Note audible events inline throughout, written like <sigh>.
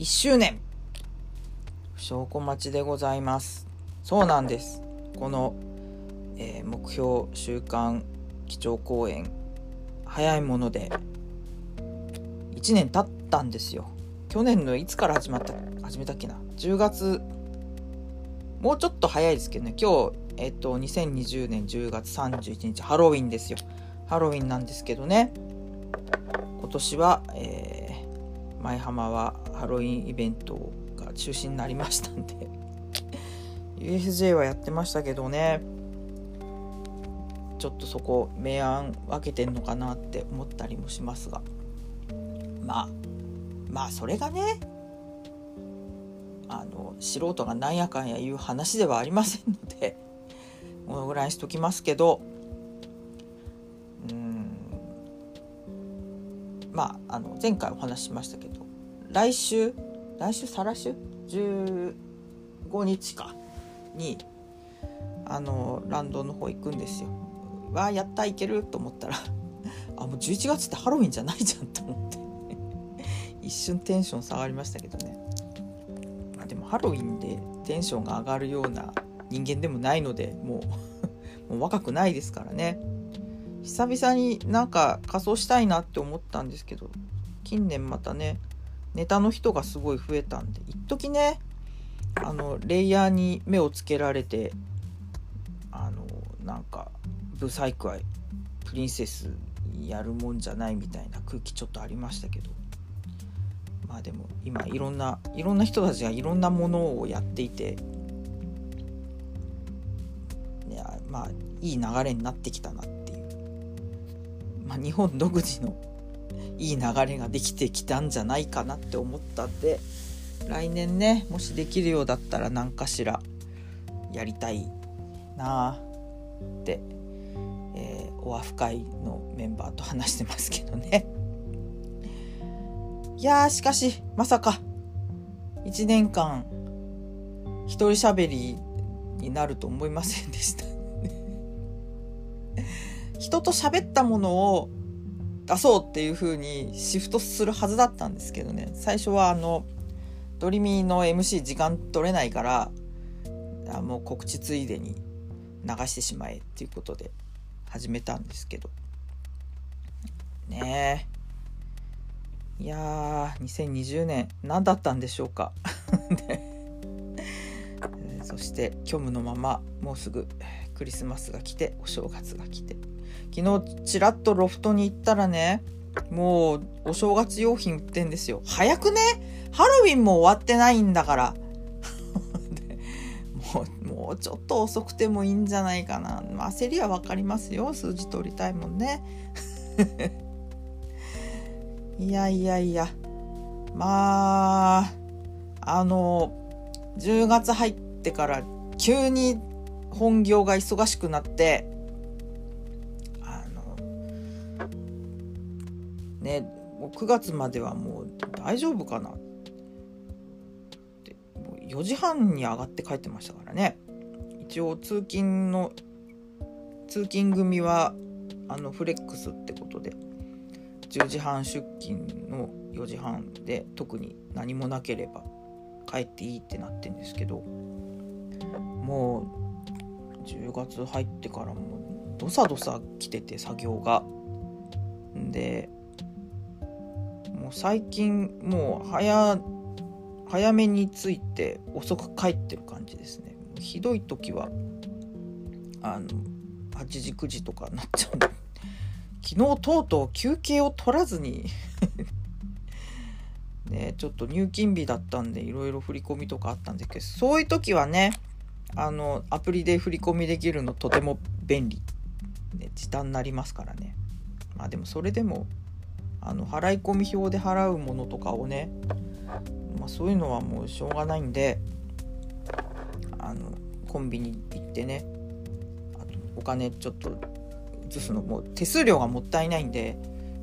1周年。証拠待ちでございます。そうなんです。この、えー、目標週間基調講演早いもので1年経ったんですよ。去年のいつから始まった始めたっけな？10月もうちょっと早いですけどね。今日えっと2020年10月31日ハロウィンですよ。ハロウィンなんですけどね。今年は、えー、舞浜はハロウィンイベントが中止になりましたんで。<laughs> USJ はやってましたけどね。ちょっとそこ明暗分けてんのかなって思ったりもしますが。まあまあそれがねあの素人がなんやかんや言う話ではありませんのでこのぐらいにしときますけど。うん。まああの前回お話ししましたけど来週？来週？再来週？15日か。にあのランドの方行くんですよ。わあやったいけると思ったら。あもう11月ってハロウィンじゃないじゃんと思って。一瞬テンション下がりましたけどね、まあ、でもハロウィンでテンションが上がるような人間でもないのでもう <laughs> もう若くないですからね。久々になんか仮装したいなって思ったんですけど近年またねネタの人がすごい増えたんで一時ねあのレイヤーに目をつけられてあのなんかブサイクはプリンセスやるもんじゃないみたいな空気ちょっとありましたけど。まあでも今いろんないろんな人たちがいろんなものをやっていていやまあいい流れになってきたなっていう、まあ、日本独自のいい流れができてきたんじゃないかなって思ったんで来年ねもしできるようだったら何かしらやりたいなあって、えー、オアフ会のメンバーと話してますけどね。いやーしかしまさか1年間一人喋りになると思いませんでした。<laughs> 人と喋ったものを出そうっていう風にシフトするはずだったんですけどね。最初はあのドリミーの MC 時間取れないからあもう告知ついでに流してしまえっていうことで始めたんですけど。ねえ。いやー2020年何だったんでしょうか。<laughs> そして虚無のままもうすぐクリスマスが来てお正月が来て。昨日ちらっとロフトに行ったらねもうお正月用品売ってんですよ。早くね？ハロウィンも終わってないんだから。<laughs> もうもうちょっと遅くてもいいんじゃないかな、焦りは分かりますよ。数字取りたいもんね。<laughs> いやいやいや。まああの10月入ってから急に本業が忙しくなってねもう9月まではもう大丈夫かな。ってもう4時半に上がって帰ってましたからね。一応通勤の通勤組はあのフレックスってことで。10時半出勤の4時半で特に何もなければ帰っていいってなってんですけど。もう10月入ってからもうどさどさ来てて作業が。で最近もう早早めに着いて遅く帰ってる感じですね。ひどい時はあの8時9時とかなっちゃう <laughs> 昨日とうとう休憩を取らずに。<laughs> ねちょっと入金日だったんでいろいろ振り込みとかあったんですけどそういう時はねあのアプリで振り込みできるのとても便利、ね、時短になりますからね。まあでもそれでもあの払い込み表で払うものとかをね、まあ、そういうのはもうしょうがないんであのコンビニ行ってねあとお金ちょっと移すのもう手数料がもったいないんで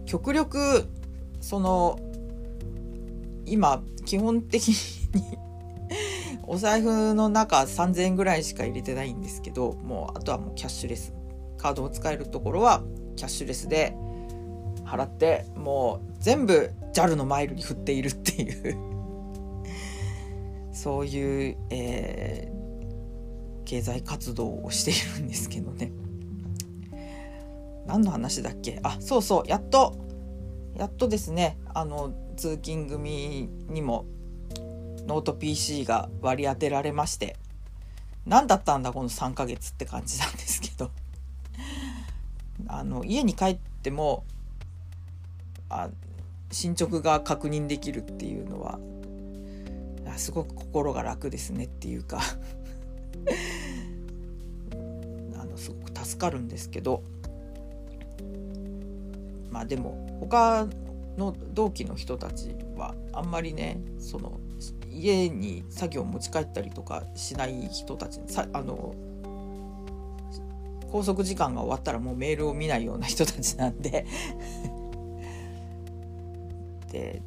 極力その今基本的に <laughs> お財布の中3000円ぐらいしか入れてないんですけどもうあとはもうキャッシュレス。カードを使えるところはキャッシュレスで払ってもう全部 JAL のマイルに振っているっていう。<laughs> そういう、えー、経済活動をしているんですけどね。何の話だっけ？あそうそうやっとやっとですね。あの通勤組にもノート PC が割り当てられまして。何だったんだこの3ヶ月って感じなんですけど。あの家に帰ってもあ進捗が確認できるっていうのはすごく心が楽ですねっていうか。<laughs> あのすごく助かるんですけど。まあでも他の同期の人たちはあんまりねその家に作業を持ち帰ったりとかしない人たちさあの拘束時間が終わったらもうメールを見ないような人たちなんで。で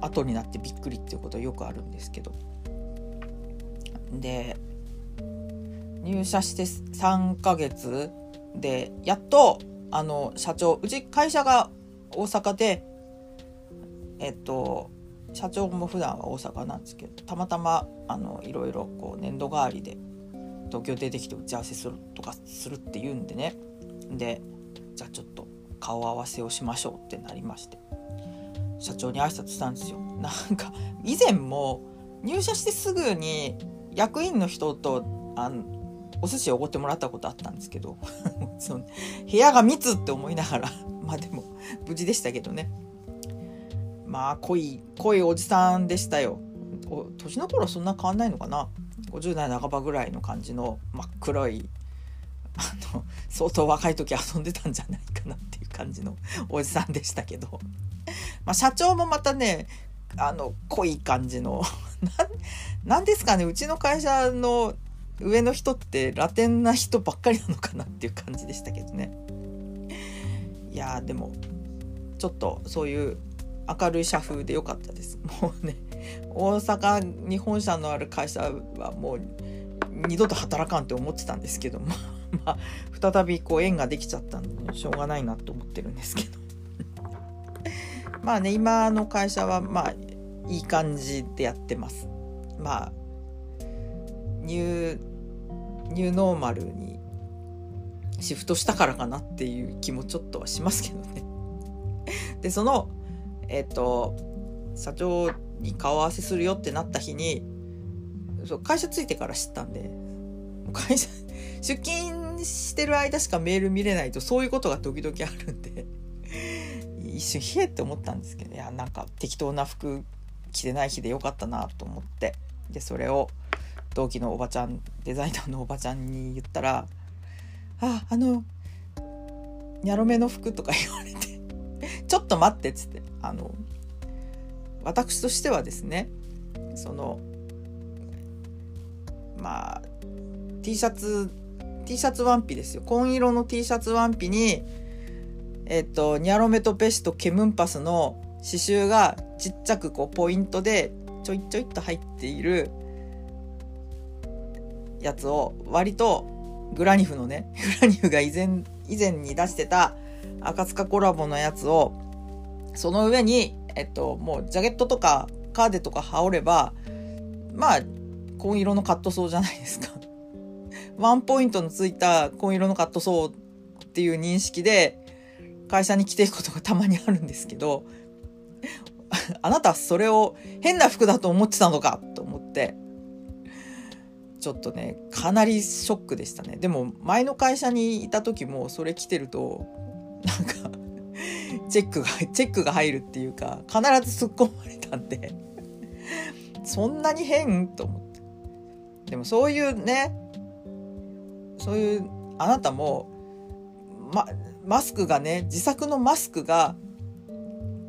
後になってびっくりっていうことはよくあるんですけど。で入社して3ヶ月でやっとあの社長うち会社が大阪でえっと社長も普段は大阪なんですけどたまたまあのいろいろこう年度代わりで東京出てきて打ち合わせするとかするっていうんでね。でじゃあちょっと顔合わせをしましょうってなりまして。社長に挨拶したんですよ。なんか以前も入社してすぐに役員の人とあのお寿司をおごってもらったことあったんですけど <laughs> その部屋が密って思いながら <laughs> まあでも無事でしたけどね。まあ濃い濃いおじさんでしたよ。年の頃はそんな変わんないのかな。50代半ばぐらいの感じの真っ黒いあの相当若い時遊んでたんじゃないかなっていう感じのおじさんでしたけど、まあ、社長もまたねあの濃い感じの <laughs> 何ですかねうちの会社の上の人ってラテンな人ばっかりなのかなっていう感じでしたけどね。いやでもちょっとそういう明るい社風で良かったです。もうね大阪に本社のある会社はもう二度と働かんって思ってたんですけども。まあ再びこう縁ができちゃったんでしょうがないなと思ってるんですけど。<laughs> まあね今の会社はまあいい感じでやってます。まあニューニューノーマルにシフトしたからかなっていう気もちょっとはしますけどね。<laughs> でそのえっ、ー、と社長に顔合わせするよってなった日にそう会社着いてから知ったんで会社出勤してる間しかメール見れないとそういうことが時々あるんで。一瞬冷えって思ったんですけどいやなんか適当な服着てない日でよかったなと思って。でそれを同期のおばちゃんデザイナーのおばちゃんに言ったら「ああのニャロめの服」とか言われて「ちょっと待って」っつって。あの私としてはですねそのまあ T シャツ T シャツワンピですよ紺色の T シャツワンピにえっとニャロメとペシとケムンパスの刺繍がちっちゃくこうポイントでちょいちょいっと入っているやつを割とグラニフのね <laughs> グラニフが以前以前に出してた赤塚コラボのやつをその上にえっともうジャケットとかカーデとか羽織ればまあ紺色のカットソーじゃないですか。ワンポイントのついた紺色のカットソーっていう認識で会社に着ていくことがたまにあるんですけど <laughs> あなたそれを変な服だと思ってたのかと思ってちょっとねかなりショックでしたね。でも前の会社にいた時もそれ着てるとなんかチェックがチェックが入るっていうか必ず突っ込まれたんでそんなに変？と思って。でもそういうねそういうあなたも、ま、マスクがね自作のマスクが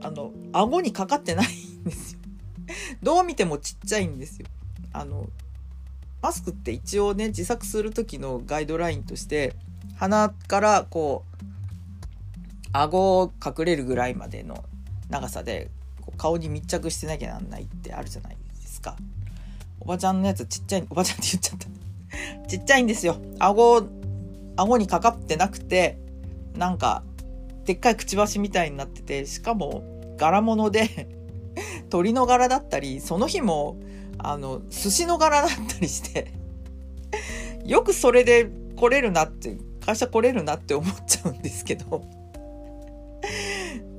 あの顎にかかってないんですよ。<laughs> どう見てもちっちゃいんですよ。あのマスクって一応ね自作する時のガイドラインとして鼻からこう顎を隠れるぐらいまでの長さで顔に密着してなきゃなんないってあるじゃないですか。おばちゃんのやつちっちゃいおばちゃんって言っちゃった。<laughs> ちっちゃいんですよ。顎顎にかかってなくてなんかでっかいくちばしみたいになっててしかも柄物で <laughs> 鳥の柄だったりその日もあの寿司の柄だったりして <laughs> よくそれで来れるなって会社来れるなって思っちゃうんですけど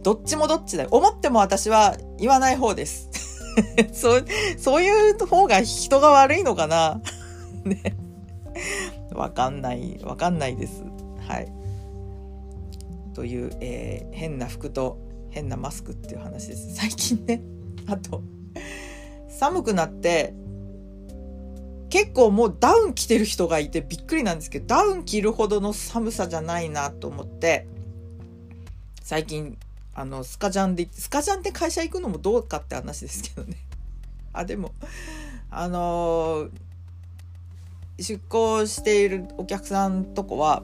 どっちもどっちだよ。思っても私は言わない方です。そうそういう方が人が悪いのかな。ね。わかんないわかんないです。はい。という、えー、変な服と変なマスクっていう話です。<laughs> 最近ね。あと寒くなって結構もうダウン着てる人がいてびっくりなんですけどダウン着るほどの寒さじゃないなと思って最近あのスカジャンでスカジャンって会社行くのもどうかって話ですけどね。<laughs> あでもあのー、出向しているお客さんとこは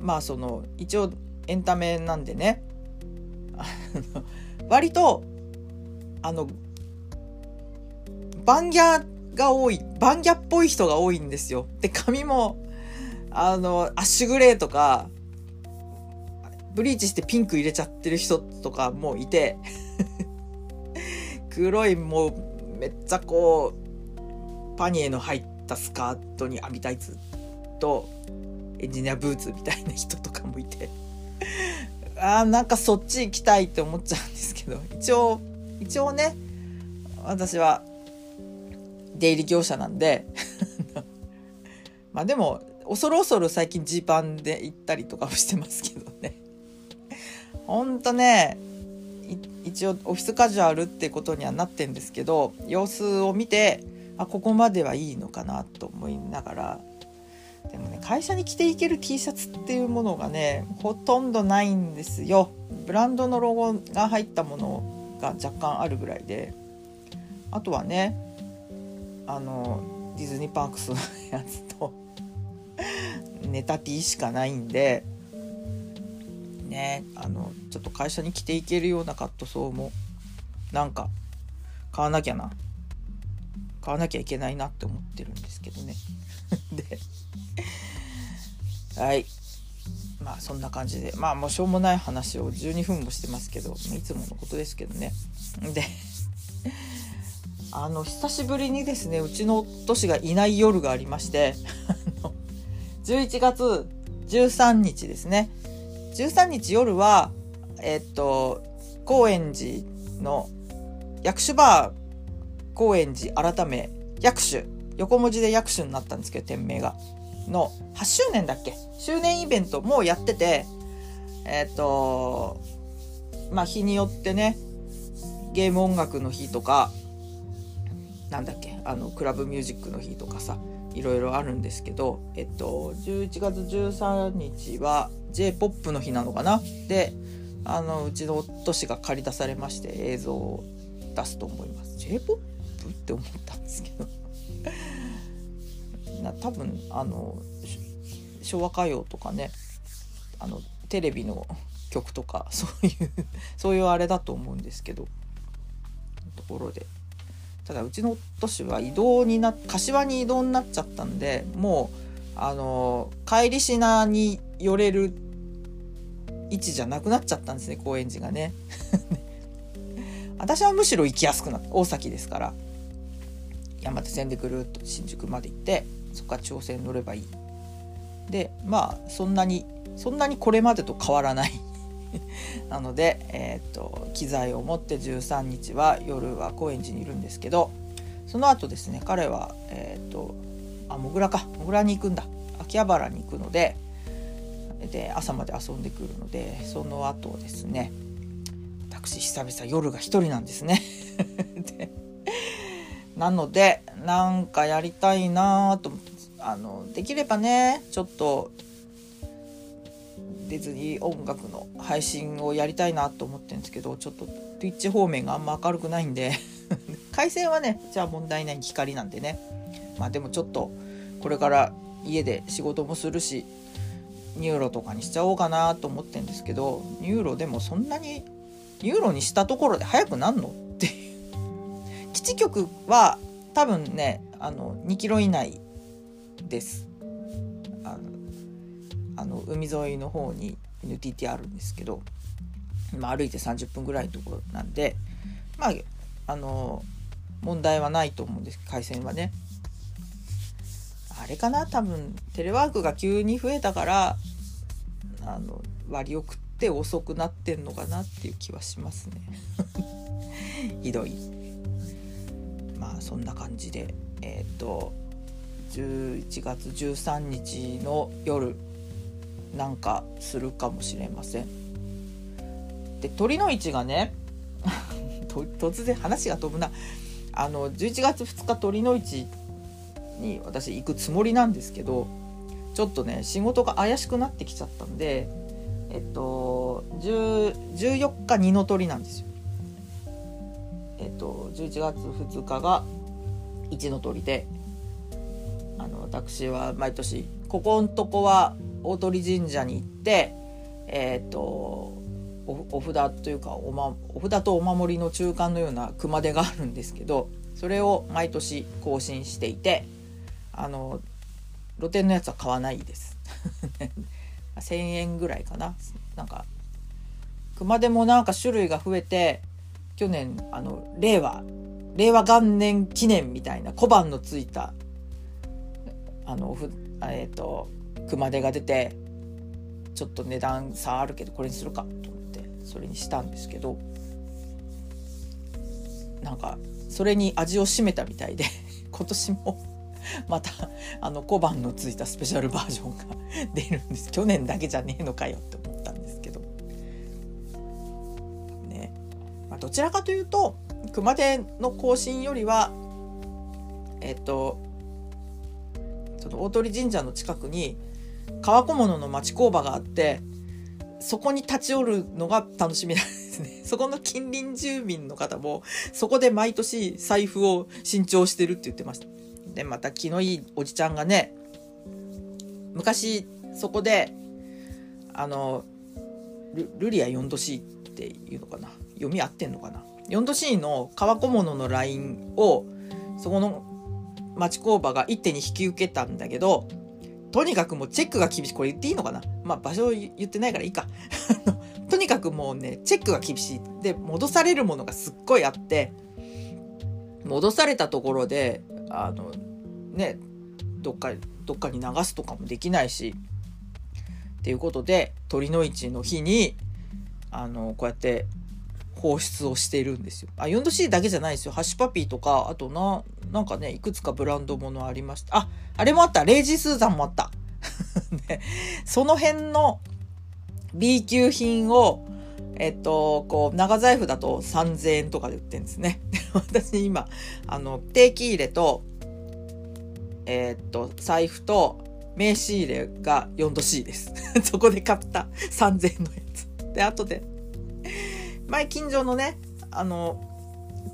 まあその一応エンタメなんでね割とあのバンギャが多いバンギャっぽい人が多いんですよ。で髪もあのアッシュグレーとかブリーチしてピンク入れちゃってる人とかもいて <laughs> 黒いもうめっちゃこうパニエの入ったスカートに網タイツとエンジニアブーツみたいな人とかもいて。<laughs> あーなんかそっち行きたいって思っちゃうんですけど。一応一応ね私は出入り業者なんで。<laughs> まあでも恐る恐る最近ジーパンで行ったりとかもしてますけどね。ほんとね一応オフィスカジュアルってことにはなってんですけど様子を見てあここまではいいのかなと思いながら。でもね会社に着ていける T シャツっていうものがねほとんどないんですよ。ブランドのロゴが入ったものが若干あるぐらいで。あとはねあのディズニーパークスのやつと <laughs> ネタ T しかないんで。ねあのちょっと会社に着ていけるようなカットソーもなんか買わなきゃな。買わなきゃいけないなって思ってるんですけどね。<laughs> ではい。まあそんな感じで。まあもうしょうもない話を12分もしてますけどいつものことですけどね。であの久しぶりにですねうちの都市がいない夜がありまして11月13日ですね。13日夜は、えっと、高円寺の薬種バー高円寺改め薬種横文字で薬種になったんですけど店名が。の8周年だっけ？周年イベントもやっててえっとまあ日によってねゲーム音楽の日とかなんだっけ？あのクラブミュージックの日とかさいろいろあるんですけど、えっと、11月13日は j p o p の日なのかな？であのうちの都市が借り出されまして映像を出すと思います。J って思ったんですけど。<laughs> な多分あの昭和歌謡とかねあのテレビの曲とか <laughs> そういうそういうあれだと思うんですけど。ところで。ただうちの都市は移動にな柏に移動になっちゃったんでもうあの帰り品に寄れる位置じゃなくなっちゃったんですね高円寺がね。<laughs> 私はむしろ行きやすくなった。大崎ですから。山手線でぐるっと新宿まで行ってそこから調整乗ればいい。でまあそんなにそんなにこれまでと変わらない。<laughs> なので、えーと、機材を持って13日は夜は高円寺にいるんですけどその後ですね彼は、えーと、あもぐらか。もぐらに行くんだ。秋葉原に行くのでで朝まで遊んでくるのでその後ですね私久々夜が一人なんですね。<laughs> でなのでなんかやりたいなと思ってあのできればねちょっとディズニー音楽の配信をやりたいなと思ってるんですけどちょっと Twitch 方面があんま明るくないんで <laughs> 回線はねじゃあ問題ない光なんでね。まあでもちょっとこれから家で仕事もするしニューロとかにしちゃおうかなと思ってるんですけどニューロでもそんなにニューロにしたところで速くなんの基地局は多分ねあの2キロ以内です。あの海沿いの方に NTT あるんですけど、まあ、歩いて30分ぐらいのところなんでまああの問題はないと思うんです。回線はね。あれかな？多分テレワークが急に増えたからあの割を食って遅くなってんのかなっていう気はしますね。<laughs> ひどい。まあそんな感じでえっ、ー、と11月13日の夜なんかするかもしれませんで鳥の市がね <laughs> 突然話が飛ぶなあの11月2日鳥の市に私行くつもりなんですけどちょっとね仕事が怪しくなってきちゃったんでえっと14日二の鳥なんですよ。えっと11月2日が一の鳥であの私は毎年ここんとこは大鳥神社に行ってえっとお札というかお,、ま、お札とお守りの中間のような熊手があるんですけどそれを毎年更新していてあの露店のやつは買わないです。<laughs> 1,000円ぐらいかな。なんか熊手もなんか種類が増えて去年あの令和令和元年記念みたいな小判のついたあのふえっ、ー、と熊手が出てちょっと値段差あるけどこれにするかと思ってそれにしたんですけどなんかそれに味を占めたみたいで <laughs> 今年もまたあの小判のついたスペシャルバージョンが <laughs> 出るんです。去年だけじゃねえのかよって思っどちらかというと熊手の更新よりはえっとその大鳥神社の近くに川小物の町工場があってそこに立ち寄るのが楽しみなんですね。<laughs> そこの近隣住民の方も、そこで毎年財布を新調してるって言ってました。で、また気のいいおじちゃんがね、昔そこで、あの、ルルリア 4°C っていうのかな読み合ってんのかな？4°C の革小物のラインをそこの町工場が一手に引き受けたんだけどとにかくもうチェックが厳しい。これ言っていいのかな？まあ場所言ってないからいいか。<laughs> とにかくもうねチェックが厳しい。で戻されるものがすっごいあって戻されたところであのねどっかどっかに流すとかもできないしっていうことで鳥の市の日にあのこうやって放出をしているんですよ。あ 4°C だけじゃないですよ。ハッシュパピーとかあとななんかねいくつかブランドものありましたああれもあったレイジースーザンもあった <laughs> ね、その辺の B 級品をえっと、こう、長財布だと3000円とかで売ってるんですね。<laughs> 私今、あの、定期入れと、え、っと、財布と名刺入れが 4°C です。<laughs> そこで買った3000円のやつ。で、後で、前近所のね、あの、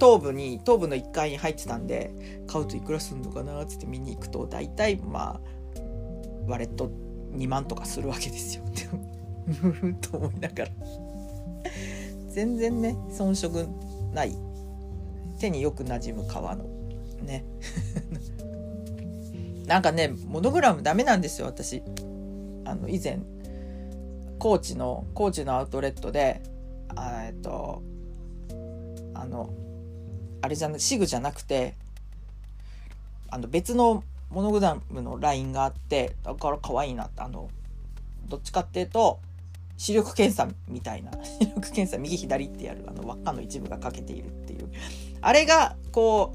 東部に、東部の1階に入ってたんで、買うといくらすんのかなっつって見に行くと、大体、まあ、ワレット2万とかするわけですよ。ふ <laughs> ふと思いながら。全然ね遜色ない手によくなじむ革のね <laughs> なんかねモノグラムダメなんですよ私あの以前高知の高知のアウトレットでえっとあのあれじゃなシグじゃなくてあの別のモノグラムのラインがあってだから可愛いなってあのどっちかっていうと視力検査みたいな <laughs> 視力検査右左ってやるあの輪っかの一部が欠けているっていう。あれがこ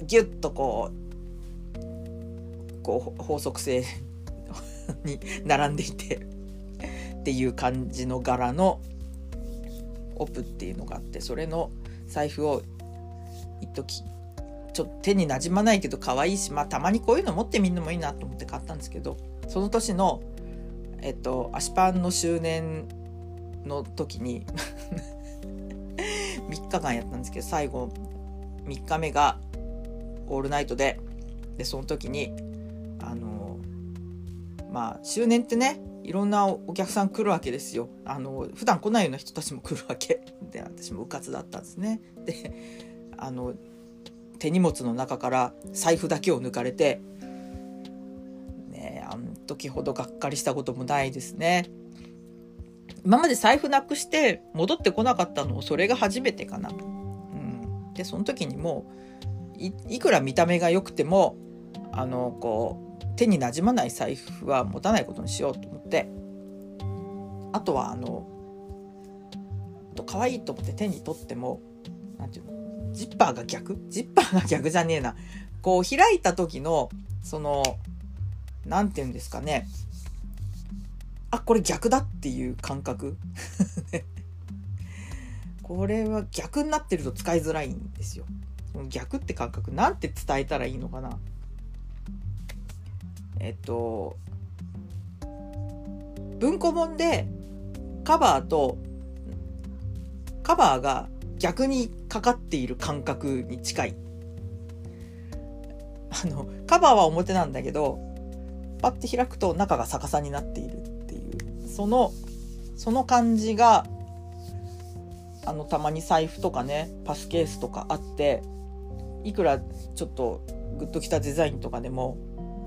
うギュッとこうこう法則性 <laughs> に並んでいてっていう感じの柄のオプっていうのがあってそれの財布を一時ちょっと手になじまないけど可愛いしまあたまにこういうの持ってみるのもいいなと思って買ったんですけどその年のえっと足パンの周年の時に <laughs> 3日間やったんですけど最後3日目がオールナイトででその時にあのまあ周年ってねいろんなお客さん来るわけですよあの普段来ないような人たちも来るわけ <laughs> で私もうかつだったんですねであの手荷物の中から財布だけを抜かれてねあの時ほどがっかりしたこともないですね。今まで財布なくして戻ってこなかったのそれが初めてかな。うん。でその時にもういくら見た目が良くてもあのこう手になじまない財布は持たないことにしようと思って。あとはあのと可愛いと思って手に取っても何て言うの？ジッパーが逆？ジッパーが逆じゃねえな。こう開いた時のその何て言うんですかね。あこれ逆だっていう感覚。<laughs> これは逆になってると使いづらいんですよ。逆って感覚。なんて伝えたらいいのかな。えっと文庫本でカバーとカバーが逆にかかっている感覚に近い。あのカバーは表なんだけどパッて開くと中が逆さになっているっていう。そのその感じがあのたまに財布とかねパスケースとかあっていくらちょっとグッときたデザインとかでも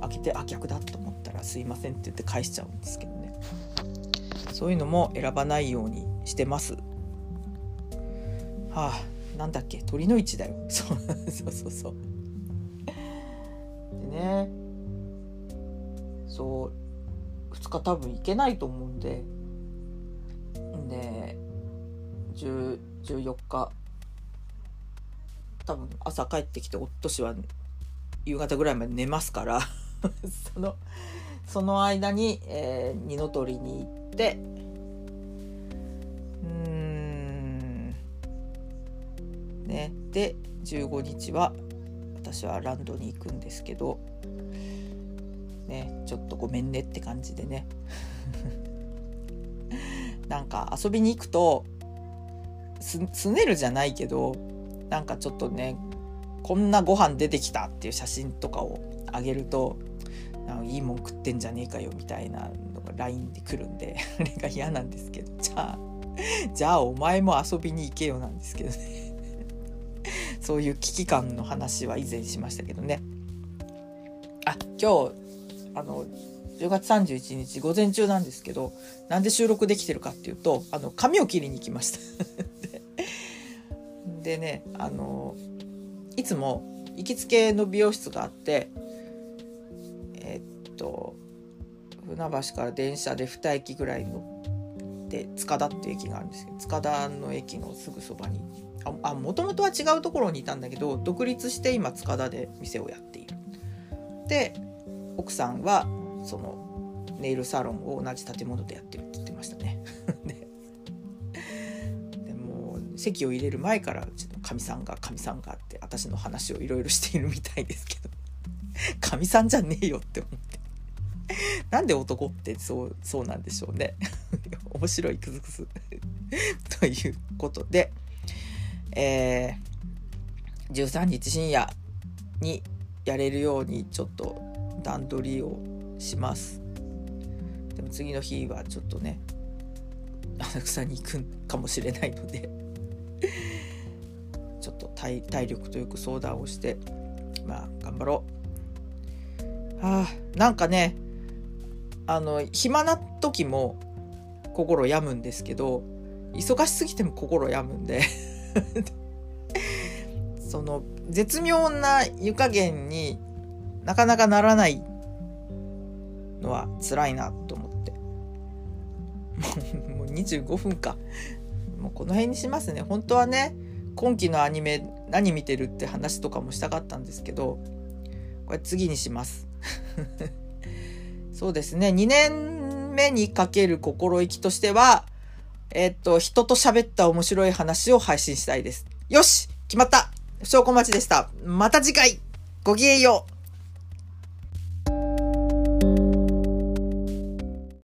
開けてあ逆だと思ったらすいませんって言って返しちゃうんですけどそういうのも選ばないようにしてます。はあなんだっけ？鳥の市だよ。<laughs> そうそうそうそう。でねそう2日多分行けないと思うんでで14日多分朝帰ってきて夫氏は夕方ぐらいまで寝ますから <laughs> そのその間に、えー、二の鳥に行ってうんねで15日は私はランドに行くんですけどねちょっとごめんねって感じでね。<laughs> なんか遊びに行くとすすねるじゃないけどなんかちょっとねこんなご飯出てきたっていう写真とかをあげるといいもん食ってんじゃねえかよみたいなのが LINE で来るんで <laughs> あれが嫌なんですけど。じゃあじゃあお前も遊びに行けよなんですけどね。<laughs> そういう危機感の話は以前しましたけどね。あ今日あの10月31日午前中なんですけどなんで収録できてるかっていうとあの髪を切りに来ました。<laughs> でねあのいつも行きつけの美容室があってと船橋から電車で2駅ぐらいので塚田っていう駅があるんですけど塚田の駅のすぐそばにあもともとは違うところにいたんだけど独立して今塚田で店をやっている。で奥さんはそのネイルサロンを同じ建物でやってるって言ってましたね。<laughs> ででも席を入れる前からうちのかみさんがかみさんがあって私の話をいろいろしているみたいですけどかみさんじゃねえよって思ってなんで男ってそうそうなんでしょうね。<laughs> 面白いクズクズ <laughs> ということで、えー、13日深夜にやれるようにちょっと段取りをします。でも次の日はちょっとね浅草に行くかもしれないので <laughs> ちょっと体体力とよく相談をしてまあ頑張ろう。あなんかねあの暇な時も心病むんですけど忙しすぎても心病むんで。<laughs> その絶妙な湯加減になかなかならないのは辛いなと思って。<laughs> もう25分か。もうこの辺にしますね。本当はね今期のアニメ何見てるって話とかもしたかったんですけどこれ次にします。そうですね。2年目にかける心意気としては、えっと、人と喋った面白い話を配信したいです。よし決まった証拠待ちでした。また次回ごきげんよう